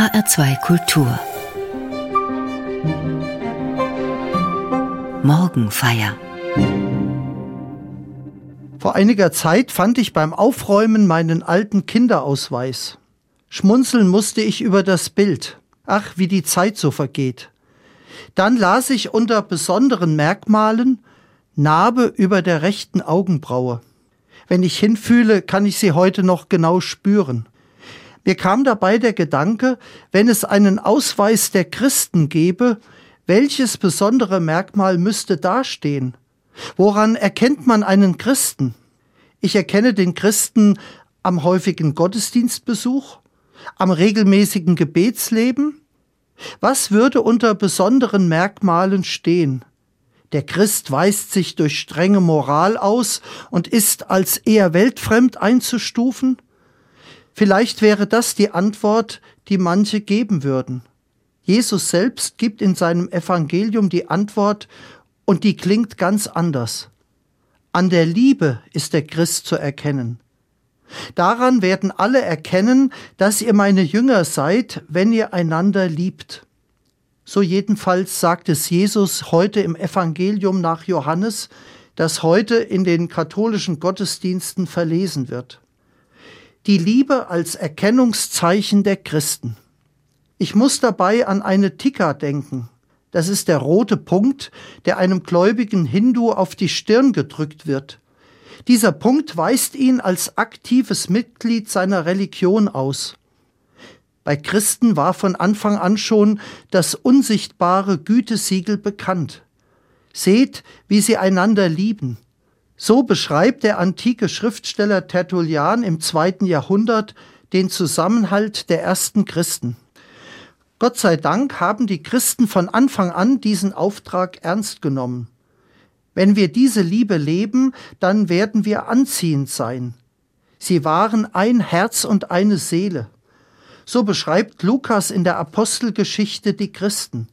HR2 Kultur Morgenfeier Vor einiger Zeit fand ich beim Aufräumen meinen alten Kinderausweis. Schmunzeln musste ich über das Bild. Ach, wie die Zeit so vergeht. Dann las ich unter besonderen Merkmalen Narbe über der rechten Augenbraue. Wenn ich hinfühle, kann ich sie heute noch genau spüren. Mir kam dabei der Gedanke, wenn es einen Ausweis der Christen gäbe, welches besondere Merkmal müsste dastehen? Woran erkennt man einen Christen? Ich erkenne den Christen am häufigen Gottesdienstbesuch, am regelmäßigen Gebetsleben? Was würde unter besonderen Merkmalen stehen? Der Christ weist sich durch strenge Moral aus und ist als eher weltfremd einzustufen? Vielleicht wäre das die Antwort, die manche geben würden. Jesus selbst gibt in seinem Evangelium die Antwort und die klingt ganz anders. An der Liebe ist der Christ zu erkennen. Daran werden alle erkennen, dass ihr meine Jünger seid, wenn ihr einander liebt. So jedenfalls sagt es Jesus heute im Evangelium nach Johannes, das heute in den katholischen Gottesdiensten verlesen wird die Liebe als Erkennungszeichen der Christen. Ich muss dabei an eine Tikka denken. Das ist der rote Punkt, der einem gläubigen Hindu auf die Stirn gedrückt wird. Dieser Punkt weist ihn als aktives Mitglied seiner Religion aus. Bei Christen war von Anfang an schon das unsichtbare Gütesiegel bekannt. Seht, wie sie einander lieben. So beschreibt der antike Schriftsteller Tertullian im zweiten Jahrhundert den Zusammenhalt der ersten Christen. Gott sei Dank haben die Christen von Anfang an diesen Auftrag ernst genommen. Wenn wir diese Liebe leben, dann werden wir anziehend sein. Sie waren ein Herz und eine Seele. So beschreibt Lukas in der Apostelgeschichte die Christen.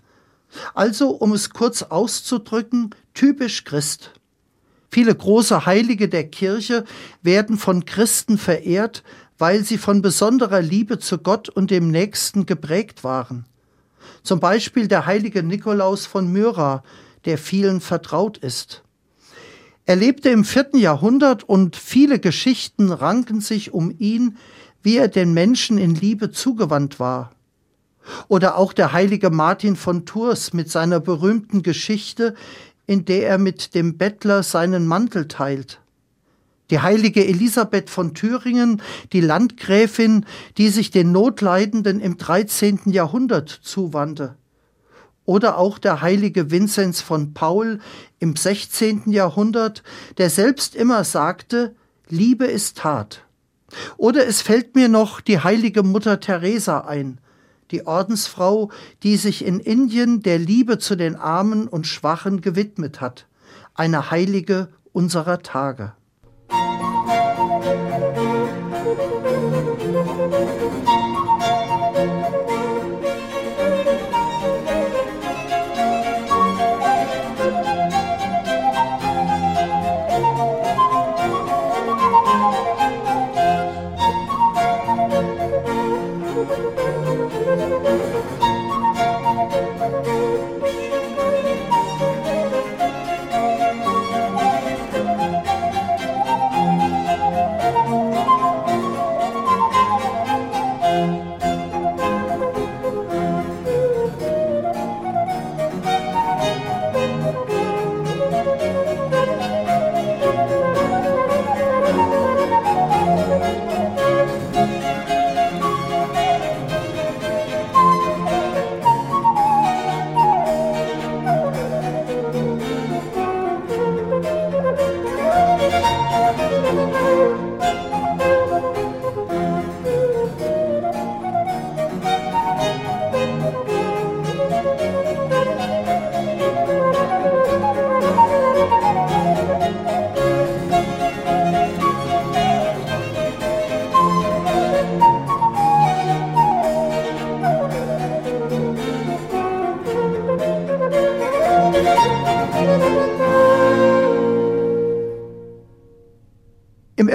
Also, um es kurz auszudrücken, typisch Christ. Viele große Heilige der Kirche werden von Christen verehrt, weil sie von besonderer Liebe zu Gott und dem Nächsten geprägt waren. Zum Beispiel der heilige Nikolaus von Myra, der vielen vertraut ist. Er lebte im vierten Jahrhundert und viele Geschichten ranken sich um ihn, wie er den Menschen in Liebe zugewandt war. Oder auch der heilige Martin von Tours mit seiner berühmten Geschichte, in der er mit dem Bettler seinen Mantel teilt. Die heilige Elisabeth von Thüringen, die Landgräfin, die sich den Notleidenden im 13. Jahrhundert zuwandte. Oder auch der heilige Vinzenz von Paul im 16. Jahrhundert, der selbst immer sagte, Liebe ist Tat. Oder es fällt mir noch die heilige Mutter Teresa ein, die Ordensfrau, die sich in Indien der Liebe zu den Armen und Schwachen gewidmet hat, eine Heilige unserer Tage.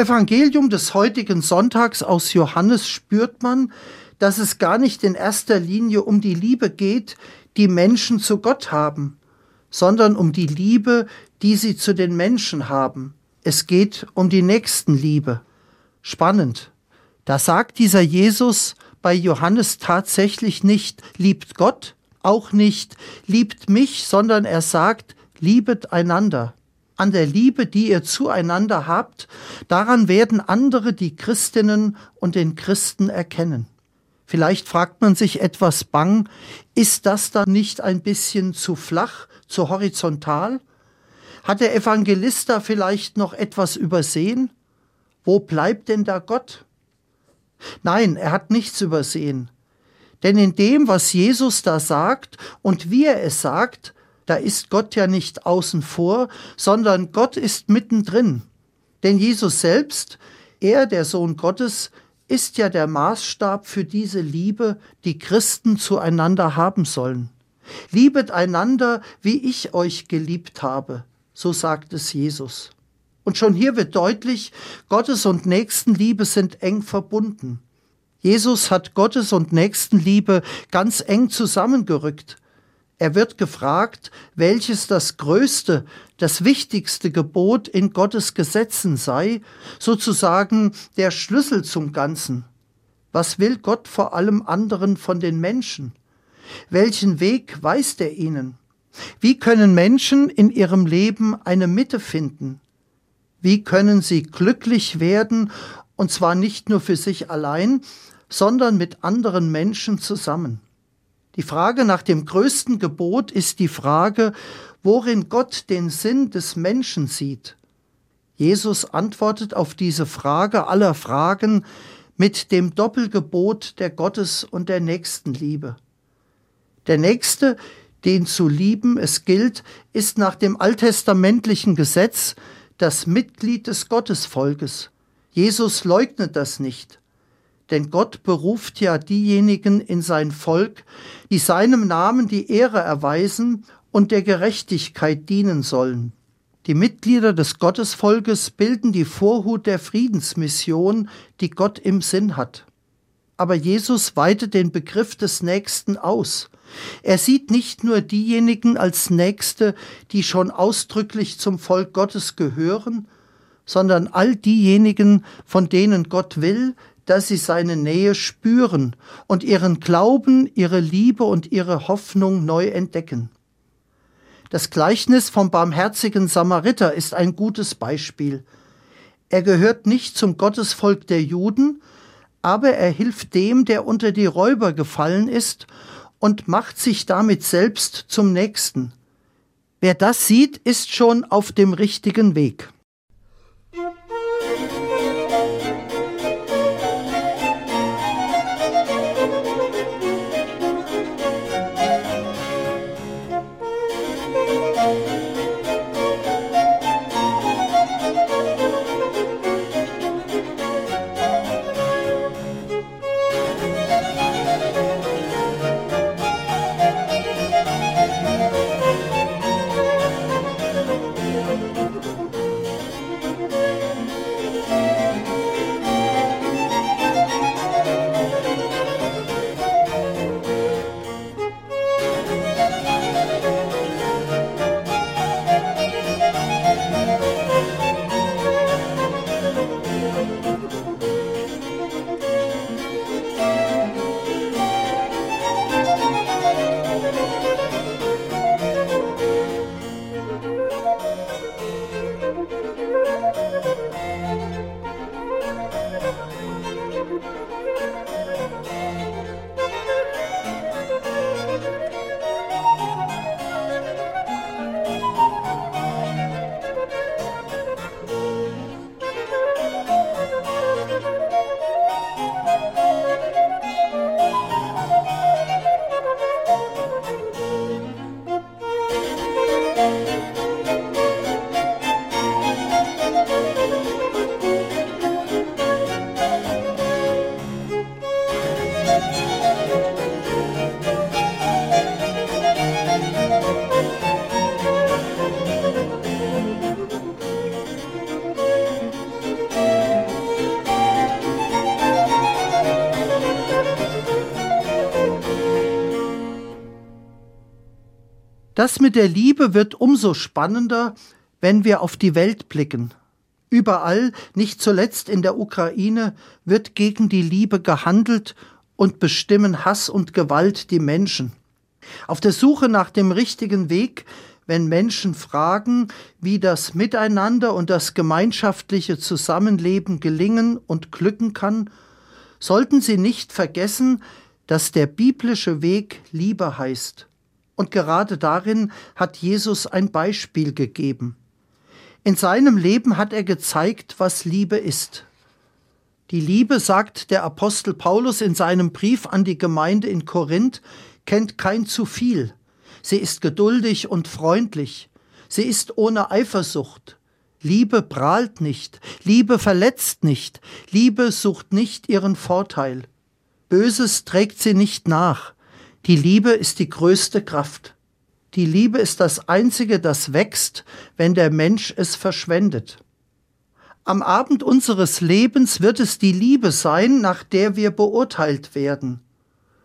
Evangelium des heutigen Sonntags aus Johannes spürt man, dass es gar nicht in erster Linie um die Liebe geht, die Menschen zu Gott haben, sondern um die Liebe, die sie zu den Menschen haben. Es geht um die Nächstenliebe. Spannend. Da sagt dieser Jesus bei Johannes tatsächlich nicht, liebt Gott, auch nicht, liebt mich, sondern er sagt, liebet einander. An der Liebe, die ihr zueinander habt, daran werden andere die Christinnen und den Christen erkennen. Vielleicht fragt man sich etwas bang, ist das da nicht ein bisschen zu flach, zu horizontal? Hat der Evangelist da vielleicht noch etwas übersehen? Wo bleibt denn da Gott? Nein, er hat nichts übersehen. Denn in dem, was Jesus da sagt und wie er es sagt, da ist Gott ja nicht außen vor, sondern Gott ist mittendrin. Denn Jesus selbst, er, der Sohn Gottes, ist ja der Maßstab für diese Liebe, die Christen zueinander haben sollen. Liebet einander, wie ich euch geliebt habe, so sagt es Jesus. Und schon hier wird deutlich, Gottes und Nächstenliebe sind eng verbunden. Jesus hat Gottes und Nächstenliebe ganz eng zusammengerückt. Er wird gefragt, welches das größte, das wichtigste Gebot in Gottes Gesetzen sei, sozusagen der Schlüssel zum Ganzen. Was will Gott vor allem anderen von den Menschen? Welchen Weg weist er ihnen? Wie können Menschen in ihrem Leben eine Mitte finden? Wie können sie glücklich werden, und zwar nicht nur für sich allein, sondern mit anderen Menschen zusammen? Die Frage nach dem größten Gebot ist die Frage, worin Gott den Sinn des Menschen sieht. Jesus antwortet auf diese Frage aller Fragen mit dem Doppelgebot der Gottes- und der Nächstenliebe. Der Nächste, den zu lieben es gilt, ist nach dem alttestamentlichen Gesetz das Mitglied des Gottesvolkes. Jesus leugnet das nicht. Denn Gott beruft ja diejenigen in sein Volk, die seinem Namen die Ehre erweisen und der Gerechtigkeit dienen sollen. Die Mitglieder des Gottesvolkes bilden die Vorhut der Friedensmission, die Gott im Sinn hat. Aber Jesus weitet den Begriff des Nächsten aus. Er sieht nicht nur diejenigen als Nächste, die schon ausdrücklich zum Volk Gottes gehören, sondern all diejenigen, von denen Gott will, dass sie seine Nähe spüren und ihren Glauben, ihre Liebe und ihre Hoffnung neu entdecken. Das Gleichnis vom barmherzigen Samariter ist ein gutes Beispiel. Er gehört nicht zum Gottesvolk der Juden, aber er hilft dem, der unter die Räuber gefallen ist und macht sich damit selbst zum Nächsten. Wer das sieht, ist schon auf dem richtigen Weg. Das mit der Liebe wird umso spannender, wenn wir auf die Welt blicken. Überall, nicht zuletzt in der Ukraine, wird gegen die Liebe gehandelt und bestimmen Hass und Gewalt die Menschen. Auf der Suche nach dem richtigen Weg, wenn Menschen fragen, wie das Miteinander und das gemeinschaftliche Zusammenleben gelingen und glücken kann, sollten sie nicht vergessen, dass der biblische Weg Liebe heißt. Und gerade darin hat Jesus ein Beispiel gegeben. In seinem Leben hat er gezeigt, was Liebe ist. Die Liebe, sagt der Apostel Paulus in seinem Brief an die Gemeinde in Korinth, kennt kein zu viel. Sie ist geduldig und freundlich. Sie ist ohne Eifersucht. Liebe prahlt nicht. Liebe verletzt nicht. Liebe sucht nicht ihren Vorteil. Böses trägt sie nicht nach. Die Liebe ist die größte Kraft. Die Liebe ist das Einzige, das wächst, wenn der Mensch es verschwendet. Am Abend unseres Lebens wird es die Liebe sein, nach der wir beurteilt werden.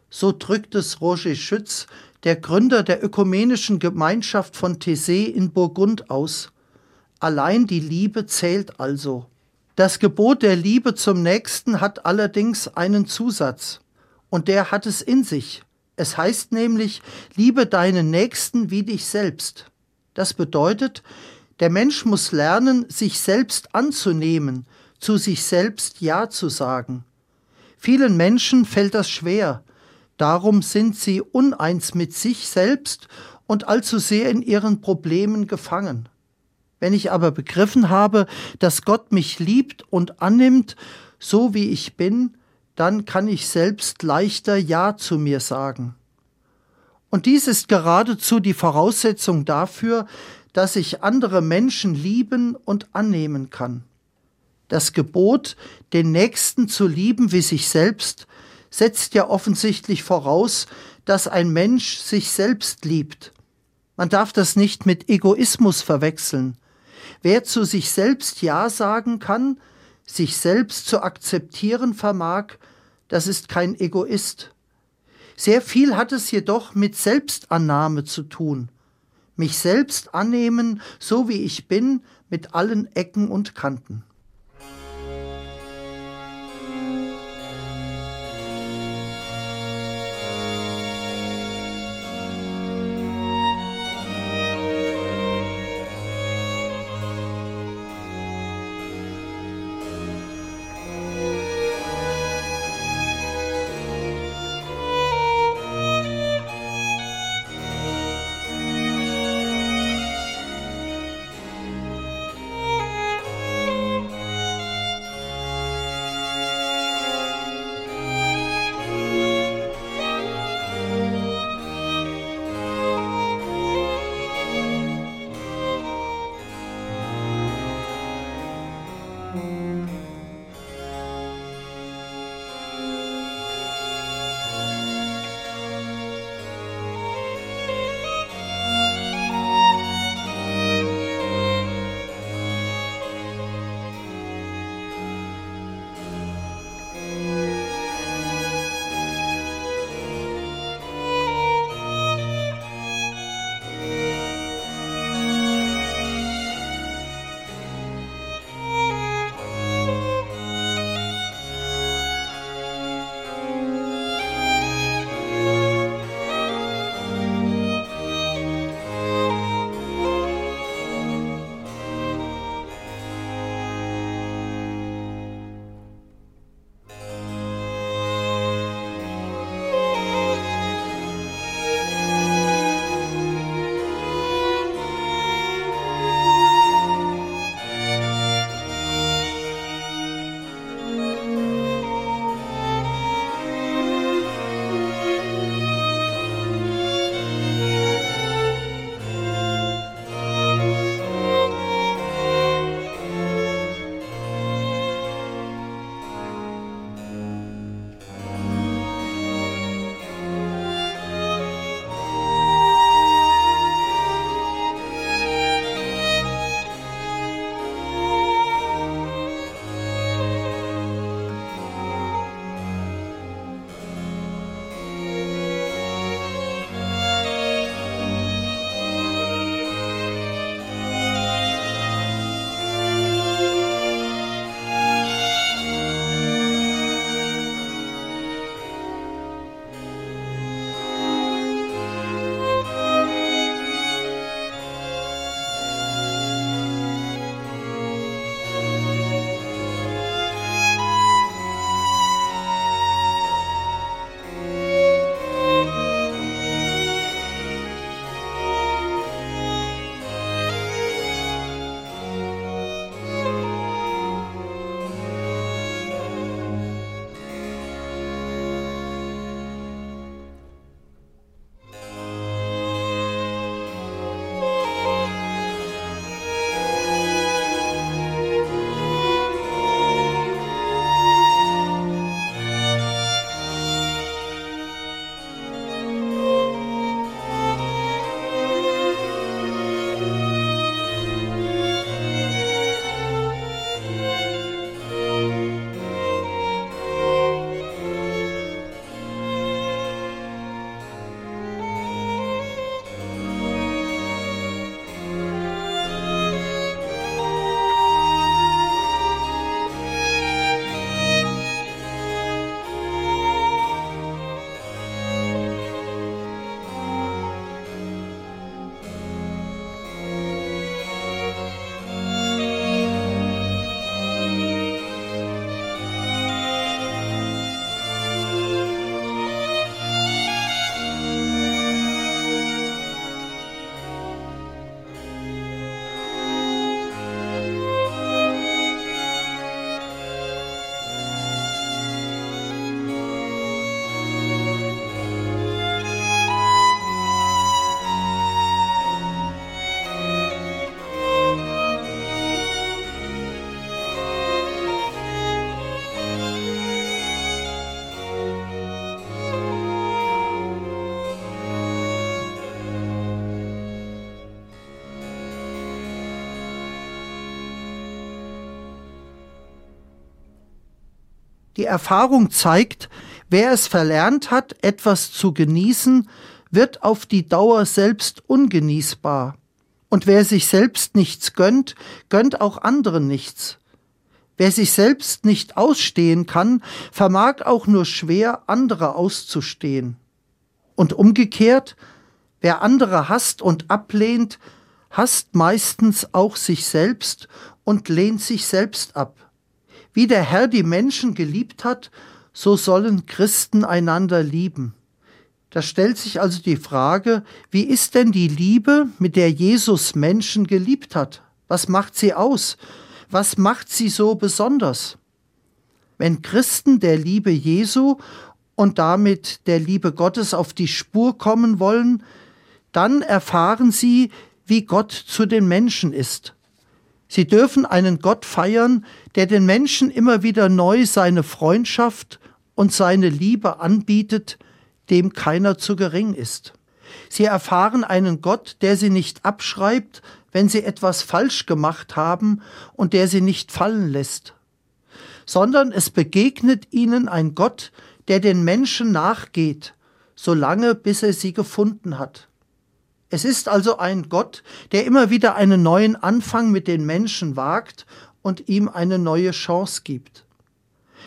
So drückt es Roger Schütz, der Gründer der ökumenischen Gemeinschaft von Thésée in Burgund aus. Allein die Liebe zählt also. Das Gebot der Liebe zum Nächsten hat allerdings einen Zusatz, und der hat es in sich. Es heißt nämlich, liebe deinen Nächsten wie dich selbst. Das bedeutet, der Mensch muss lernen, sich selbst anzunehmen, zu sich selbst Ja zu sagen. Vielen Menschen fällt das schwer, darum sind sie uneins mit sich selbst und allzu sehr in ihren Problemen gefangen. Wenn ich aber begriffen habe, dass Gott mich liebt und annimmt, so wie ich bin, dann kann ich selbst leichter Ja zu mir sagen. Und dies ist geradezu die Voraussetzung dafür, dass ich andere Menschen lieben und annehmen kann. Das Gebot, den Nächsten zu lieben wie sich selbst, setzt ja offensichtlich voraus, dass ein Mensch sich selbst liebt. Man darf das nicht mit Egoismus verwechseln. Wer zu sich selbst Ja sagen kann, sich selbst zu akzeptieren vermag, das ist kein Egoist. Sehr viel hat es jedoch mit Selbstannahme zu tun. Mich selbst annehmen, so wie ich bin, mit allen Ecken und Kanten. Die Erfahrung zeigt, wer es verlernt hat, etwas zu genießen, wird auf die Dauer selbst ungenießbar. Und wer sich selbst nichts gönnt, gönnt auch anderen nichts. Wer sich selbst nicht ausstehen kann, vermag auch nur schwer, andere auszustehen. Und umgekehrt, wer andere hasst und ablehnt, hasst meistens auch sich selbst und lehnt sich selbst ab. Wie der Herr die Menschen geliebt hat, so sollen Christen einander lieben. Da stellt sich also die Frage, wie ist denn die Liebe, mit der Jesus Menschen geliebt hat? Was macht sie aus? Was macht sie so besonders? Wenn Christen der Liebe Jesu und damit der Liebe Gottes auf die Spur kommen wollen, dann erfahren sie, wie Gott zu den Menschen ist. Sie dürfen einen Gott feiern, der den Menschen immer wieder neu seine Freundschaft und seine Liebe anbietet, dem keiner zu gering ist. Sie erfahren einen Gott, der sie nicht abschreibt, wenn sie etwas falsch gemacht haben und der sie nicht fallen lässt, sondern es begegnet ihnen ein Gott, der den Menschen nachgeht, solange bis er sie gefunden hat. Es ist also ein Gott, der immer wieder einen neuen Anfang mit den Menschen wagt und ihm eine neue Chance gibt.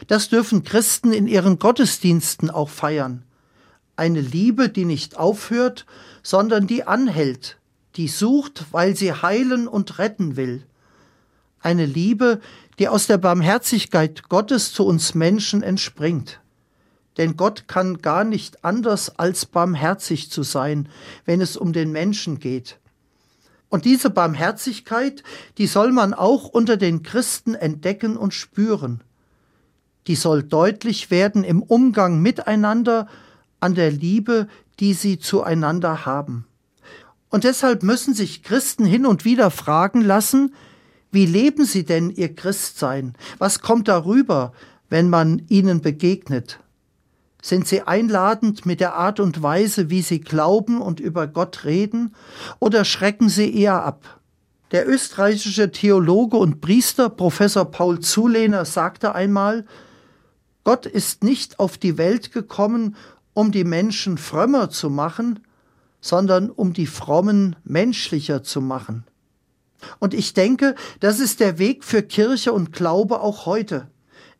Das dürfen Christen in ihren Gottesdiensten auch feiern. Eine Liebe, die nicht aufhört, sondern die anhält, die sucht, weil sie heilen und retten will. Eine Liebe, die aus der Barmherzigkeit Gottes zu uns Menschen entspringt denn Gott kann gar nicht anders als barmherzig zu sein, wenn es um den Menschen geht. Und diese Barmherzigkeit, die soll man auch unter den Christen entdecken und spüren. Die soll deutlich werden im Umgang miteinander, an der Liebe, die sie zueinander haben. Und deshalb müssen sich Christen hin und wieder fragen lassen, wie leben sie denn ihr Christsein? Was kommt darüber, wenn man ihnen begegnet? Sind sie einladend mit der Art und Weise, wie sie glauben und über Gott reden, oder schrecken sie eher ab? Der österreichische Theologe und Priester Professor Paul Zulehner sagte einmal, Gott ist nicht auf die Welt gekommen, um die Menschen frömmer zu machen, sondern um die Frommen menschlicher zu machen. Und ich denke, das ist der Weg für Kirche und Glaube auch heute.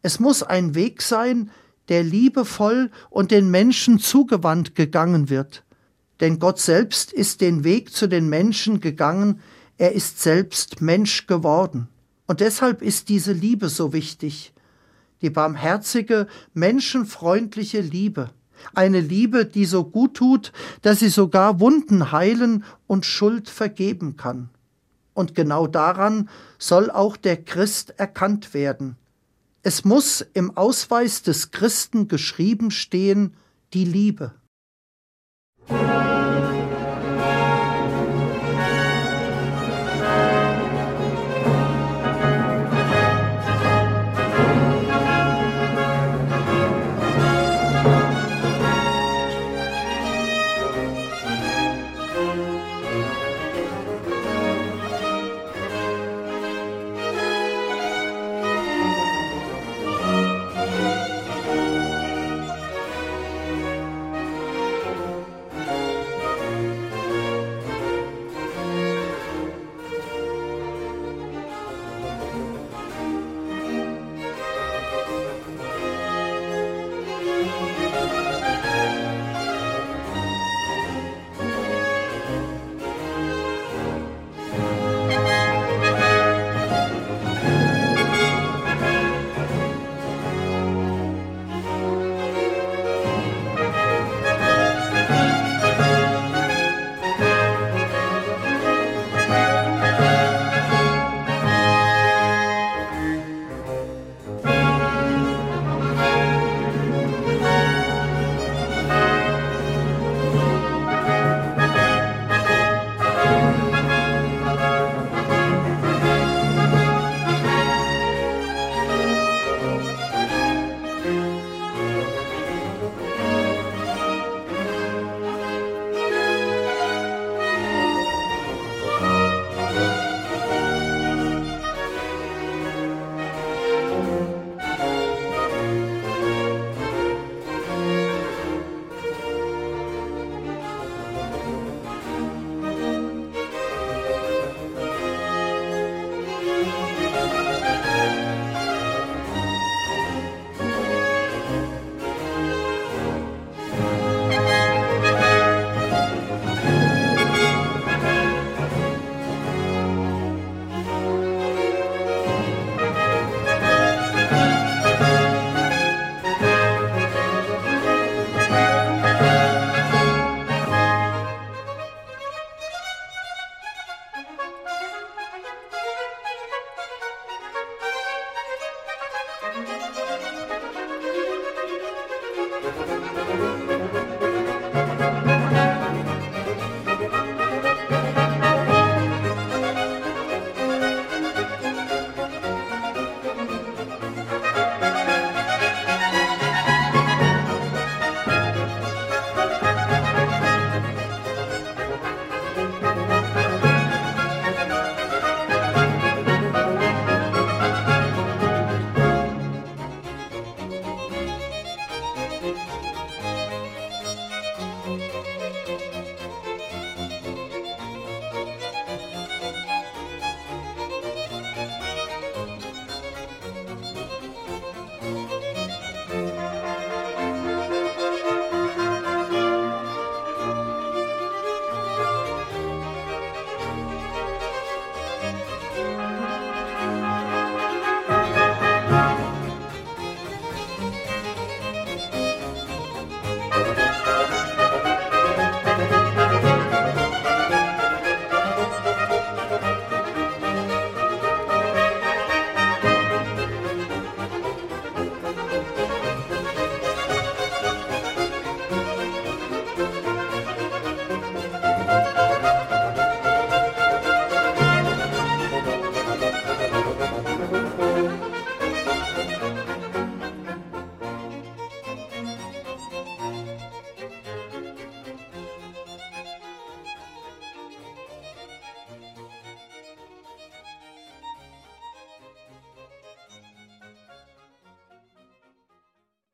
Es muss ein Weg sein, der liebevoll und den Menschen zugewandt gegangen wird. Denn Gott selbst ist den Weg zu den Menschen gegangen, er ist selbst Mensch geworden. Und deshalb ist diese Liebe so wichtig, die barmherzige, menschenfreundliche Liebe, eine Liebe, die so gut tut, dass sie sogar Wunden heilen und Schuld vergeben kann. Und genau daran soll auch der Christ erkannt werden. Es muss im Ausweis des Christen geschrieben stehen, die Liebe.